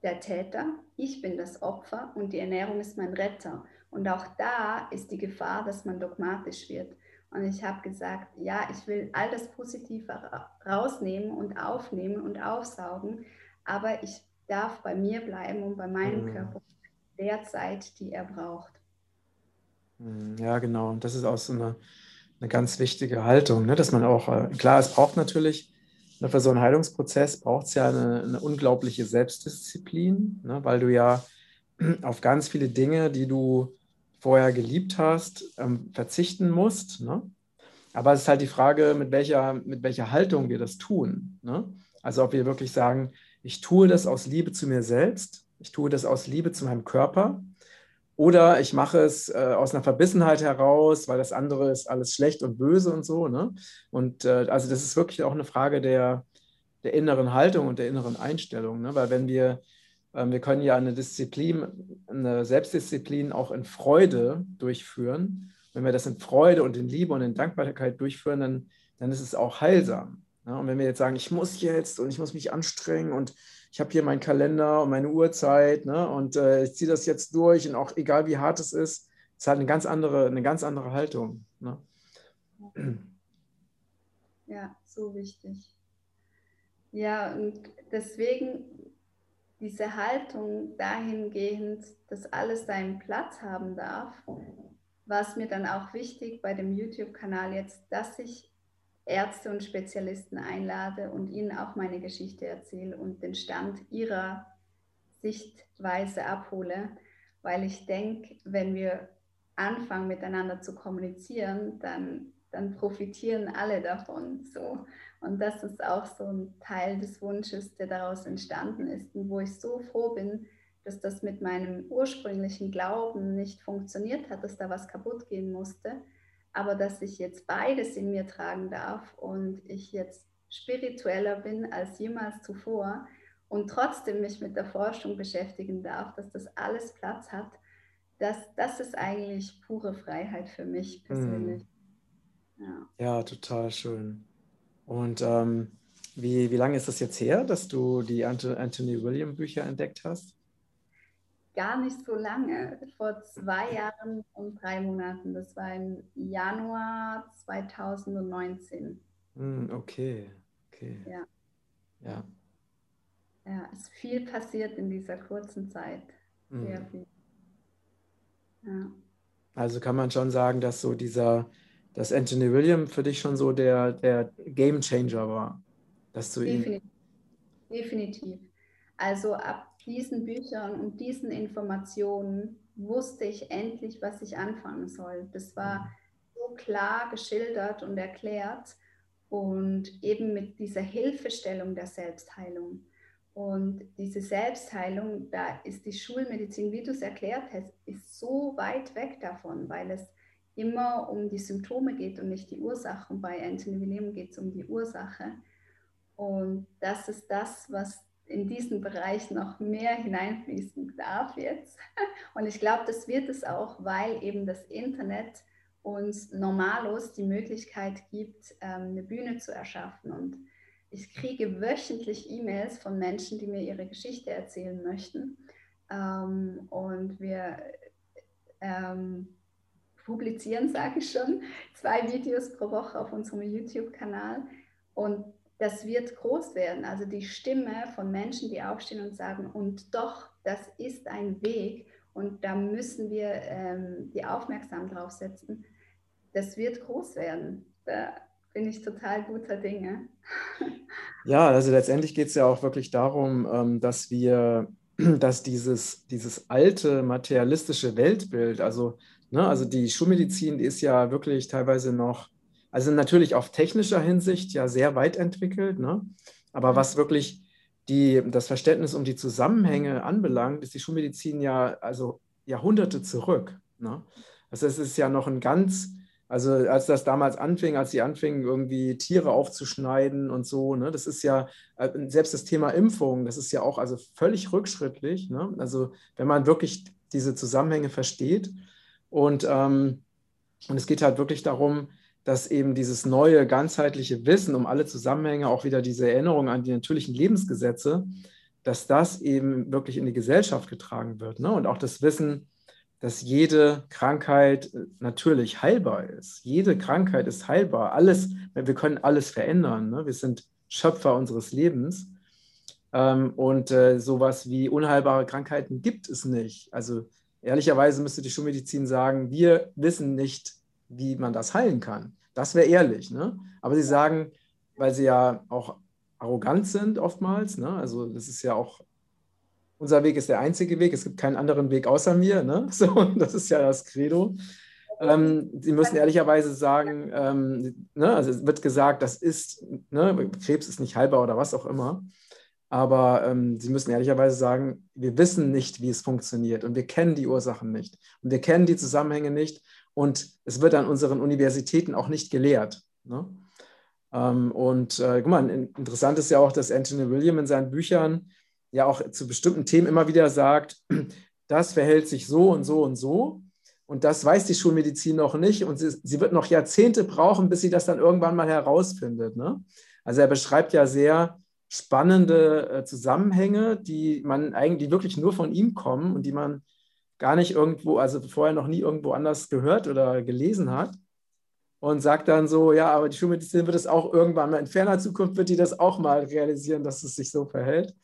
der Täter, ich bin das Opfer und die Ernährung ist mein Retter. Und auch da ist die Gefahr, dass man dogmatisch wird. Und ich habe gesagt, ja, ich will all das Positive rausnehmen und aufnehmen und aufsaugen, aber ich darf bei mir bleiben und bei meinem mhm. Körper der Zeit, die er braucht. Mhm, ja, genau. Und das ist auch so eine, eine ganz wichtige Haltung, ne? dass man auch, äh, klar, es braucht natürlich, ne, für so einen Heilungsprozess braucht es ja eine, eine, unglaubliche Selbstdisziplin, ne? weil du ja [CLEARS THROAT] auf ganz viele Dinge, die du vorher geliebt hast, ähm, verzichten musst. Ne? Aber es ist halt die Frage, mit welcher, mit welcher Haltung wir das tun. Ne? Also ob wir wirklich sagen, ich tue das aus Liebe zu mir selbst, ich tue das aus Liebe zu meinem Körper oder ich mache es äh, aus einer Verbissenheit heraus, weil das andere ist alles schlecht und böse und so. Ne? Und äh, also das ist wirklich auch eine Frage der, der inneren Haltung und der inneren Einstellung. Ne? Weil wenn wir, äh, wir können ja eine Disziplin, eine Selbstdisziplin auch in Freude durchführen. Wenn wir das in Freude und in Liebe und in Dankbarkeit durchführen, dann, dann ist es auch heilsam. Ja, und wenn wir jetzt sagen, ich muss jetzt und ich muss mich anstrengen und ich habe hier meinen Kalender und meine Uhrzeit ne, und äh, ich ziehe das jetzt durch und auch egal wie hart es ist, ist halt eine ganz andere, eine ganz andere Haltung. Ne? Ja, so wichtig. Ja, und deswegen diese Haltung dahingehend, dass alles seinen Platz haben darf, war es mir dann auch wichtig bei dem YouTube-Kanal jetzt, dass ich Ärzte und Spezialisten einlade und ihnen auch meine Geschichte erzähle und den Stand ihrer Sichtweise abhole, weil ich denke, wenn wir anfangen miteinander zu kommunizieren, dann, dann profitieren alle davon. So. Und das ist auch so ein Teil des Wunsches, der daraus entstanden ist und wo ich so froh bin, dass das mit meinem ursprünglichen Glauben nicht funktioniert hat, dass da was kaputt gehen musste aber dass ich jetzt beides in mir tragen darf und ich jetzt spiritueller bin als jemals zuvor und trotzdem mich mit der Forschung beschäftigen darf, dass das alles Platz hat, das, das ist eigentlich pure Freiheit für mich persönlich. Mm. Ja. ja. total schön. Und ähm, wie, wie lange ist das jetzt her, dass du die Anthony William Bücher entdeckt hast? Gar nicht so lange, vor zwei Jahren und drei Monaten. Das war im Januar 2019. Hm, okay, okay. Ja. Ja. Ja, es ist viel passiert in dieser kurzen Zeit. Sehr mhm. viel. Ja. Also kann man schon sagen, dass so dieser, dass Anthony William für dich schon so der, der Game Changer war. Dass du Definitiv. Ihn... Definitiv. Also ab diesen Büchern und diesen Informationen wusste ich endlich, was ich anfangen soll. Das war so klar geschildert und erklärt und eben mit dieser Hilfestellung der Selbstheilung. Und diese Selbstheilung, da ist die Schulmedizin, wie du es erklärt hast, ist so weit weg davon, weil es immer um die Symptome geht und nicht die Ursache. Und bei Anthony William geht es um die Ursache. Und das ist das, was in diesen Bereich noch mehr hineinfließen darf jetzt. [LAUGHS] Und ich glaube, das wird es auch, weil eben das Internet uns normalos die Möglichkeit gibt, ähm, eine Bühne zu erschaffen. Und ich kriege wöchentlich E-Mails von Menschen, die mir ihre Geschichte erzählen möchten. Ähm, und wir ähm, publizieren, [LAUGHS] sage ich schon, zwei Videos pro Woche auf unserem YouTube-Kanal. Und das wird groß werden. Also die Stimme von Menschen, die aufstehen und sagen, und doch, das ist ein Weg und da müssen wir ähm, die aufmerksam drauf setzen, das wird groß werden. Da bin ich total guter Dinge. [LAUGHS] Ja, also letztendlich geht es ja auch wirklich darum, ähm, dass wir [CLEARS THROAT] dass dieses, dieses alte materialistische Weltbild, also, ne, also die Schulmedizin, die ist ja wirklich teilweise noch, also natürlich auf technischer Hinsicht ja sehr weit entwickelt, ne? aber mhm. was wirklich die, das Verständnis um die Zusammenhänge anbelangt, ist die Schulmedizin ja also Jahrhunderte zurück. Ne? Also es ist ja noch ein ganz, also als das damals anfing, als sie anfingen, irgendwie Tiere aufzuschneiden und so, ne, das ist ja, äh, selbst das Thema Impfung, das ist ja auch also völlig rückschrittlich. Ne? Also wenn man wirklich diese Zusammenhänge versteht. Und, ähm, und es geht halt wirklich darum, dass eben dieses neue ganzheitliche Wissen um alle Zusammenhänge, auch wieder diese Erinnerung an die natürlichen Lebensgesetze, dass das eben wirklich in die Gesellschaft getragen wird. Ne? Und auch das Wissen, dass jede Krankheit äh, natürlich heilbar ist. Jede Krankheit ist heilbar. Alles, wir können alles verändern. Ne? Wir sind Schöpfer unseres Lebens. Ähm, und äh, sowas wie unheilbare Krankheiten gibt es nicht. Also ehrlicherweise müsste die Schulmedizin sagen, wir wissen nicht, wie man das heilen kann. Das wäre ehrlich. Ne? Aber sie sagen, weil sie ja auch arrogant sind oftmals, ne? also das ist ja auch unser Weg ist der einzige Weg, es gibt keinen anderen Weg außer mir. Ne? [LAUGHS] So, das ist ja das Credo. Ähm, Sie müssen ehrlicherweise sagen, ähm, ne, also es wird gesagt, das ist, ne, Krebs ist nicht heilbar oder was auch immer. Aber ähm, Sie müssen ehrlicherweise sagen, wir wissen nicht, wie es funktioniert und wir kennen die Ursachen nicht und wir kennen die Zusammenhänge nicht und es wird an unseren Universitäten auch nicht gelehrt. Ne? Ähm, und äh, guck mal, interessant ist ja auch, dass Anthony William in seinen Büchern ja auch zu bestimmten Themen immer wieder sagt, [CLEARS THROAT] das verhält sich so und so und so. Und das weiß die Schulmedizin noch nicht. Und sie, sie wird noch Jahrzehnte brauchen, bis sie das dann irgendwann mal herausfindet. Ne? Also er beschreibt ja sehr spannende äh, Zusammenhänge, die man eigentlich wirklich nur von ihm kommen und die man gar nicht irgendwo, also vorher noch nie irgendwo anders gehört oder gelesen hat. Und sagt dann so, ja, aber die Schulmedizin wird es auch irgendwann mal in ferner Zukunft, wird die das auch mal realisieren, dass es sich so verhält.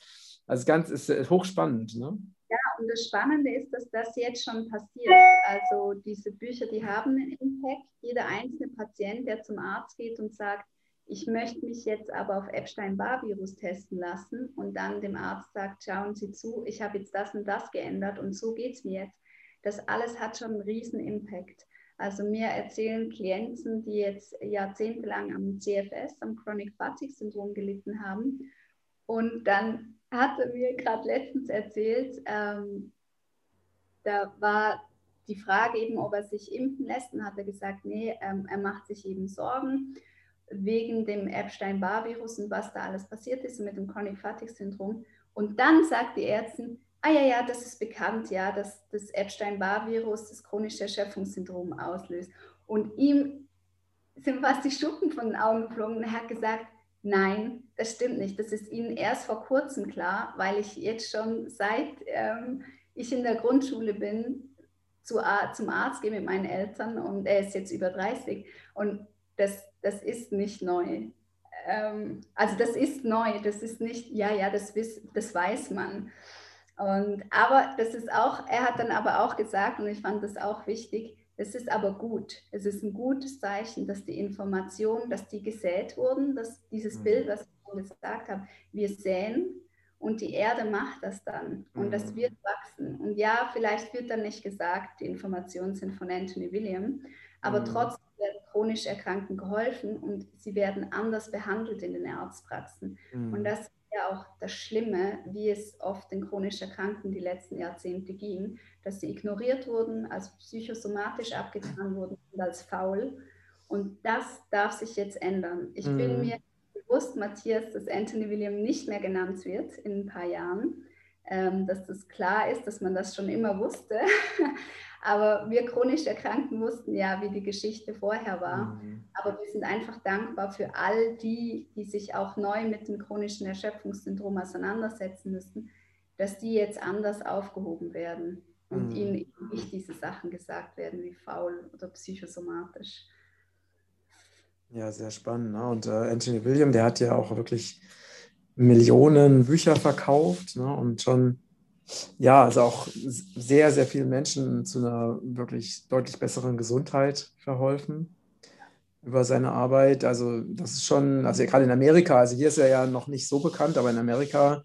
Also ganz ist, ist hochspannend. Ne? Ja, und das Spannende ist, dass das jetzt schon passiert. Also diese Bücher, die haben einen Impact. Jeder einzelne Patient, der zum Arzt geht und sagt, ich möchte mich jetzt aber auf Epstein-Barr-Virus testen lassen und dann dem Arzt sagt, schauen Sie zu, ich habe jetzt das und das geändert und so geht es mir jetzt. Das alles hat schon einen riesen Impact. Also mir erzählen Klienten, die jetzt jahrzehntelang am CFS, am Chronic Fatigue Syndrom gelitten haben und dann hatte mir gerade letztens erzählt, ähm, da war die Frage eben, ob er sich impfen lässt und hat er gesagt, nee, ähm, er macht sich eben Sorgen wegen dem Epstein-Barr-Virus und was da alles passiert ist mit dem Chronic Fatigue-Syndrom. Und dann sagt die Ärztin, ah ja, ja, das ist bekannt, ja, dass das Epstein-Barr-Virus das chronische Erschöpfungssyndrom auslöst. Und ihm sind fast die Schuppen von den Augen geflogen und er hat gesagt, Nein, das stimmt nicht. Das ist Ihnen erst vor kurzem klar, weil ich jetzt schon seit ähm, ich in der Grundschule bin, zu, zum Arzt gehe mit meinen Eltern und er ist jetzt über 30 und das, das ist nicht neu. Ähm, also das ist neu, das ist nicht, ja, ja, das, wiss, das weiß man. Und, aber das ist auch, er hat dann aber auch gesagt, und ich fand das auch wichtig, es ist aber gut. Es ist ein gutes Zeichen, dass die Informationen, dass die gesät wurden, dass dieses mhm. Bild, was ich schon gesagt habe, wir säen und die Erde macht das dann und mhm. das wird wachsen. Und ja, vielleicht wird dann nicht gesagt, die Informationen sind von Anthony William, aber mhm. trotzdem werden chronisch Erkrankten geholfen und sie werden anders behandelt in den Arztpraxen. Und mhm. das ja auch das Schlimme, wie es oft den chronisch Erkrankten die letzten Jahrzehnte ging, dass sie ignoriert wurden, als psychosomatisch abgetan wurden und als faul. Und das darf sich jetzt ändern. Ich mhm. bin mir bewusst, Matthias, dass Anthony William nicht mehr genannt wird in ein paar Jahren, ähm, dass das klar ist, dass man das schon immer wusste. [LAUGHS] Aber wir chronisch Erkrankten wussten ja, wie die Geschichte vorher war. Mhm. Aber wir sind einfach dankbar für all die, die sich auch neu mit dem chronischen Erschöpfungssyndrom auseinandersetzen müssen, dass die jetzt anders aufgehoben werden und mhm. ihnen nicht diese Sachen gesagt werden wie faul oder psychosomatisch. Ja, sehr spannend. Ne? Und äh, Anthony William, der hat ja auch wirklich Millionen Bücher verkauft ne? und schon ja, also auch sehr, sehr vielen Menschen zu einer wirklich deutlich besseren Gesundheit verholfen über seine Arbeit. Also das ist schon, also gerade in Amerika, also hier ist er ja noch nicht so bekannt, aber in Amerika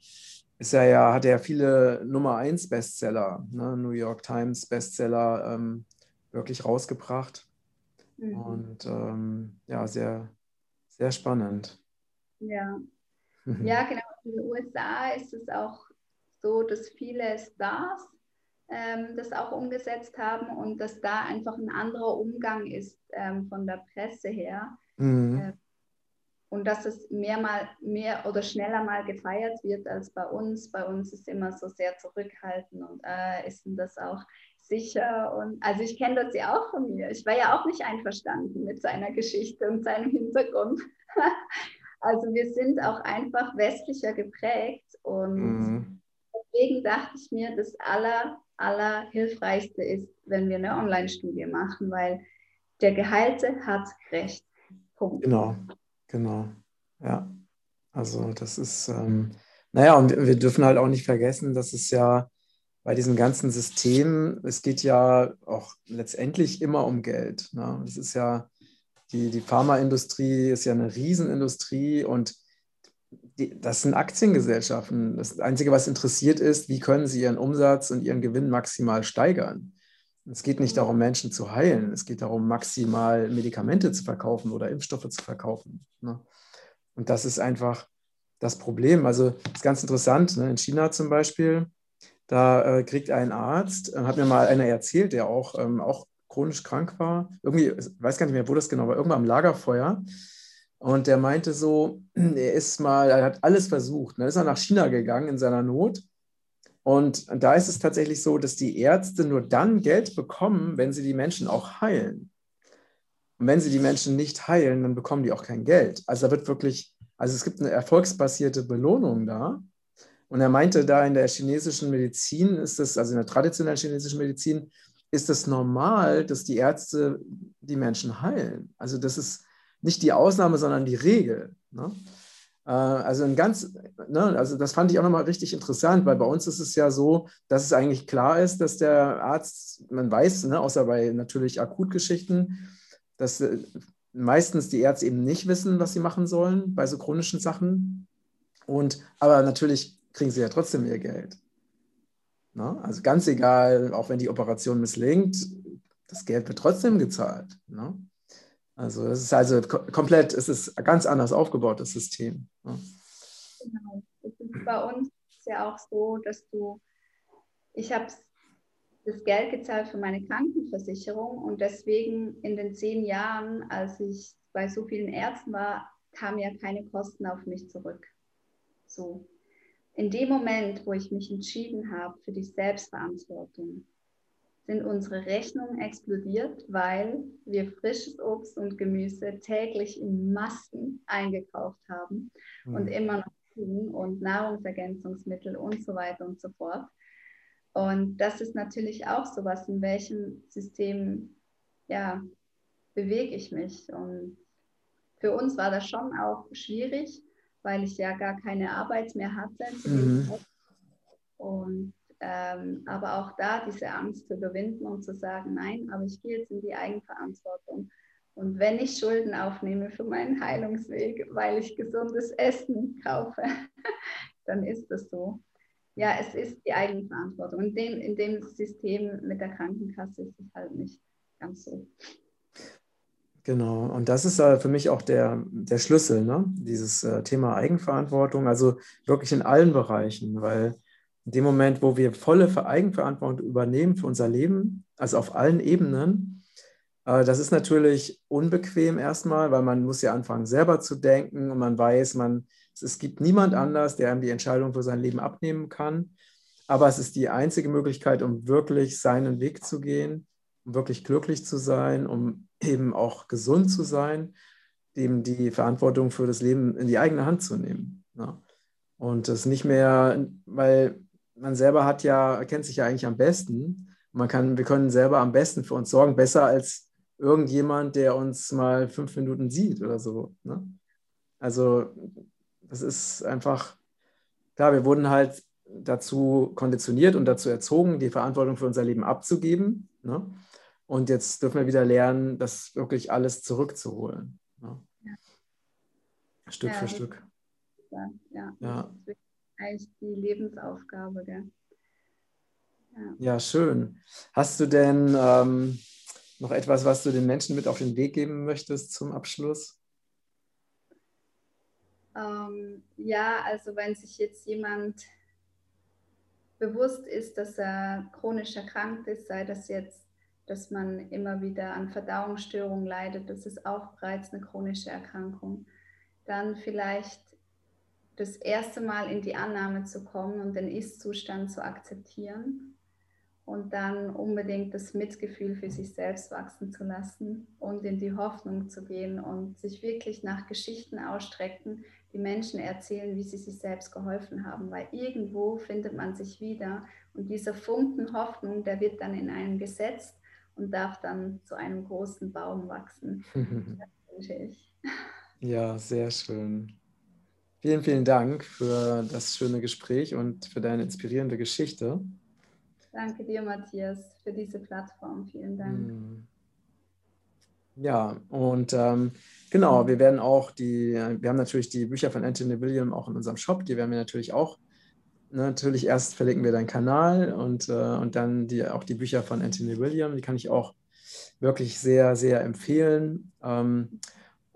ist er ja, hat er ja viele Nummer 1 Bestseller, ne? New York Times Bestseller ähm, wirklich rausgebracht. Mhm. Und ähm, ja, sehr, sehr spannend. Ja. ja, genau. In den USA ist es auch so, dass viele Stars ähm, das auch umgesetzt haben und dass da einfach ein anderer Umgang ist ähm, von der Presse her. Mhm. Äh, und dass es mehr, mal, mehr oder schneller mal gefeiert wird als bei uns. Bei uns ist immer so sehr zurückhaltend und äh, ist denn das auch sicher? Und also ich kenne das ja auch von mir. Ich war ja auch nicht einverstanden mit seiner Geschichte und seinem Hintergrund. [LAUGHS] also wir sind auch einfach westlicher geprägt und mhm. Deswegen dachte ich mir, das aller, aller hilfreichste ist, wenn wir eine Online-Studie machen, weil der Geheilte hat Recht. Punkt. Genau. Genau, ja. Also das ist, ähm, naja, und wir dürfen halt auch nicht vergessen, dass es ja bei diesem ganzen System, es geht ja auch letztendlich immer um Geld. Ne? Ist ja, die, die Pharmaindustrie ist ja eine Riesenindustrie und die, das sind Aktiengesellschaften. Das Einzige, was interessiert ist, wie können sie ihren Umsatz und ihren Gewinn maximal steigern. Es geht nicht darum, Menschen zu heilen. Es geht darum, maximal Medikamente zu verkaufen oder Impfstoffe zu verkaufen. Ne? Und das ist einfach das Problem. Also ist ganz interessant. Ne? In China zum Beispiel, da äh, kriegt ein Arzt, äh, hat mir mal einer erzählt, der auch, ähm, auch chronisch krank war. Irgendwie, ich weiß gar nicht mehr, wo das genau war, irgendwann am Lagerfeuer. Und der meinte so, [CLEARS THROAT] er ist mal, er hat alles versucht. Dann ne? ist er nach China gegangen in seiner Not und da ist es tatsächlich so, dass die Ärzte nur dann Geld bekommen, wenn sie die Menschen auch heilen. Und wenn sie die Menschen nicht heilen, dann bekommen die auch kein Geld. Also da wird wirklich, also es gibt eine erfolgsbasierte Belohnung da. Und er meinte, da in der chinesischen Medizin ist das, also in der traditionellen chinesischen Medizin, ist es normal, dass die Ärzte die Menschen heilen. Also das ist nicht die Ausnahme, sondern die Regel. Ne? Äh, also ein ganz, ne, also das fand ich auch nochmal richtig interessant, weil bei uns ist es ja so, dass es eigentlich klar ist, dass der Arzt, man weiß, ne, außer bei natürlich Akutgeschichten, dass äh, meistens die Ärzte eben nicht wissen, was sie machen sollen bei so chronischen Sachen. Und aber natürlich kriegen sie ja trotzdem ihr Geld. Ne? Also ganz egal, auch wenn die Operation misslingt, das Geld wird trotzdem gezahlt. Ne? Also es ist also komplett, es ist ganz anders aufgebaut, das System. Ja. Genau. bei uns ist ja auch so, dass du, ich habe das Geld gezahlt für meine Krankenversicherung und deswegen in den zehn Jahren, als ich bei so vielen Ärzten war, kamen ja keine Kosten auf mich zurück. So. In dem Moment, wo ich mich entschieden habe für die Selbstverantwortung, sind unsere Rechnungen explodiert, weil wir frisches Obst und Gemüse täglich in Massen eingekauft haben mhm. und immer noch tun und Nahrungsergänzungsmittel und so weiter und so fort. Und das ist natürlich auch so was, in welchem System ja, bewege ich mich. Und für uns war das schon auch schwierig, weil ich ja gar keine Arbeit mehr hatte. Mhm. Und ähm, aber auch da diese Angst zu überwinden und zu sagen, nein, aber ich gehe jetzt in die Eigenverantwortung. Und wenn ich Schulden aufnehme für meinen Heilungsweg, weil ich gesundes Essen kaufe, [LAUGHS] dann ist das so. Ja, es ist die Eigenverantwortung. In dem, in dem System mit der Krankenkasse ist es halt nicht ganz so. Genau, und das ist für mich auch der, der Schlüssel, ne? dieses äh, Thema Eigenverantwortung, also wirklich in allen Bereichen, weil in dem Moment, wo wir volle Eigenverantwortung übernehmen für unser Leben, also auf allen Ebenen, äh, das ist natürlich unbequem erstmal, weil man muss ja anfangen, selber zu denken und man weiß, man, es gibt niemand anders, der einem die Entscheidung für sein Leben abnehmen kann. Aber es ist die einzige Möglichkeit, um wirklich seinen Weg zu gehen, um wirklich glücklich zu sein, um eben auch gesund zu sein, eben die Verantwortung für das Leben in die eigene Hand zu nehmen. Und das nicht mehr, weil man selber hat ja, kennt sich ja eigentlich am besten. Man kann, wir können selber am besten für uns sorgen, besser als irgendjemand, der uns mal fünf Minuten sieht oder so. Ne? Also das ist einfach, klar, wir wurden halt dazu konditioniert und dazu erzogen, die Verantwortung für unser Leben abzugeben. Ne? Und jetzt dürfen wir wieder lernen, das wirklich alles zurückzuholen. Ne? Ja. Stück ja, für Stück. Ja. ja. Eigentlich die Lebensaufgabe. Gell? Ja. ja. schön. Hast du denn ähm, noch etwas, was du den Menschen mit auf den Weg geben möchtest zum Abschluss? Ähm, ja, also wenn sich jetzt jemand bewusst ist, dass er chronisch erkrankt ist, sei das jetzt, dass man immer wieder an Verdauungsstörungen leidet, das ist auch bereits eine chronische Erkrankung, dann vielleicht das erste Mal in die Annahme zu kommen und den Ist-Zustand zu akzeptieren und dann unbedingt das Mitgefühl für sich selbst wachsen zu lassen und in die Hoffnung zu gehen und sich wirklich nach Geschichten ausstrecken, die Menschen erzählen, wie sie sich selbst geholfen haben, weil irgendwo findet man sich wieder und dieser Funken Hoffnung, der wird dann in einem gesetzt und darf dann zu einem großen Baum wachsen. [LAUGHS] das wünsche ich. Ja, sehr schön. Vielen, vielen Dank für das schöne Gespräch und für deine inspirierende Geschichte. Danke dir, Matthias, für diese Plattform. Vielen Dank. Hm. Ja, und ähm, genau, wir werden auch die, wir haben natürlich die Bücher von Anthony William auch in unserem Shop, die werden wir natürlich auch, ne, natürlich erst verlinken wir deinen Kanal und, äh, und dann die, auch die Bücher von Anthony William, die kann ich auch wirklich sehr, sehr empfehlen. Ähm,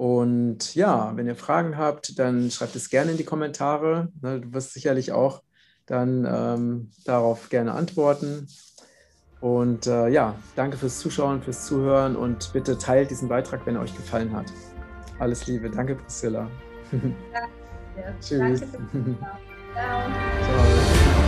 und ja, wenn ihr Fragen habt, dann schreibt es gerne in die Kommentare. Ne, du wirst sicherlich auch dann ähm, darauf gerne antworten. Und äh, ja, danke fürs Zuschauen, fürs Zuhören und bitte teilt diesen Beitrag, wenn er euch gefallen hat. Alles Liebe. Danke, Priscilla. [LAUGHS] Danke. Tschüss. Danke [LAUGHS] Ciao. Ciao.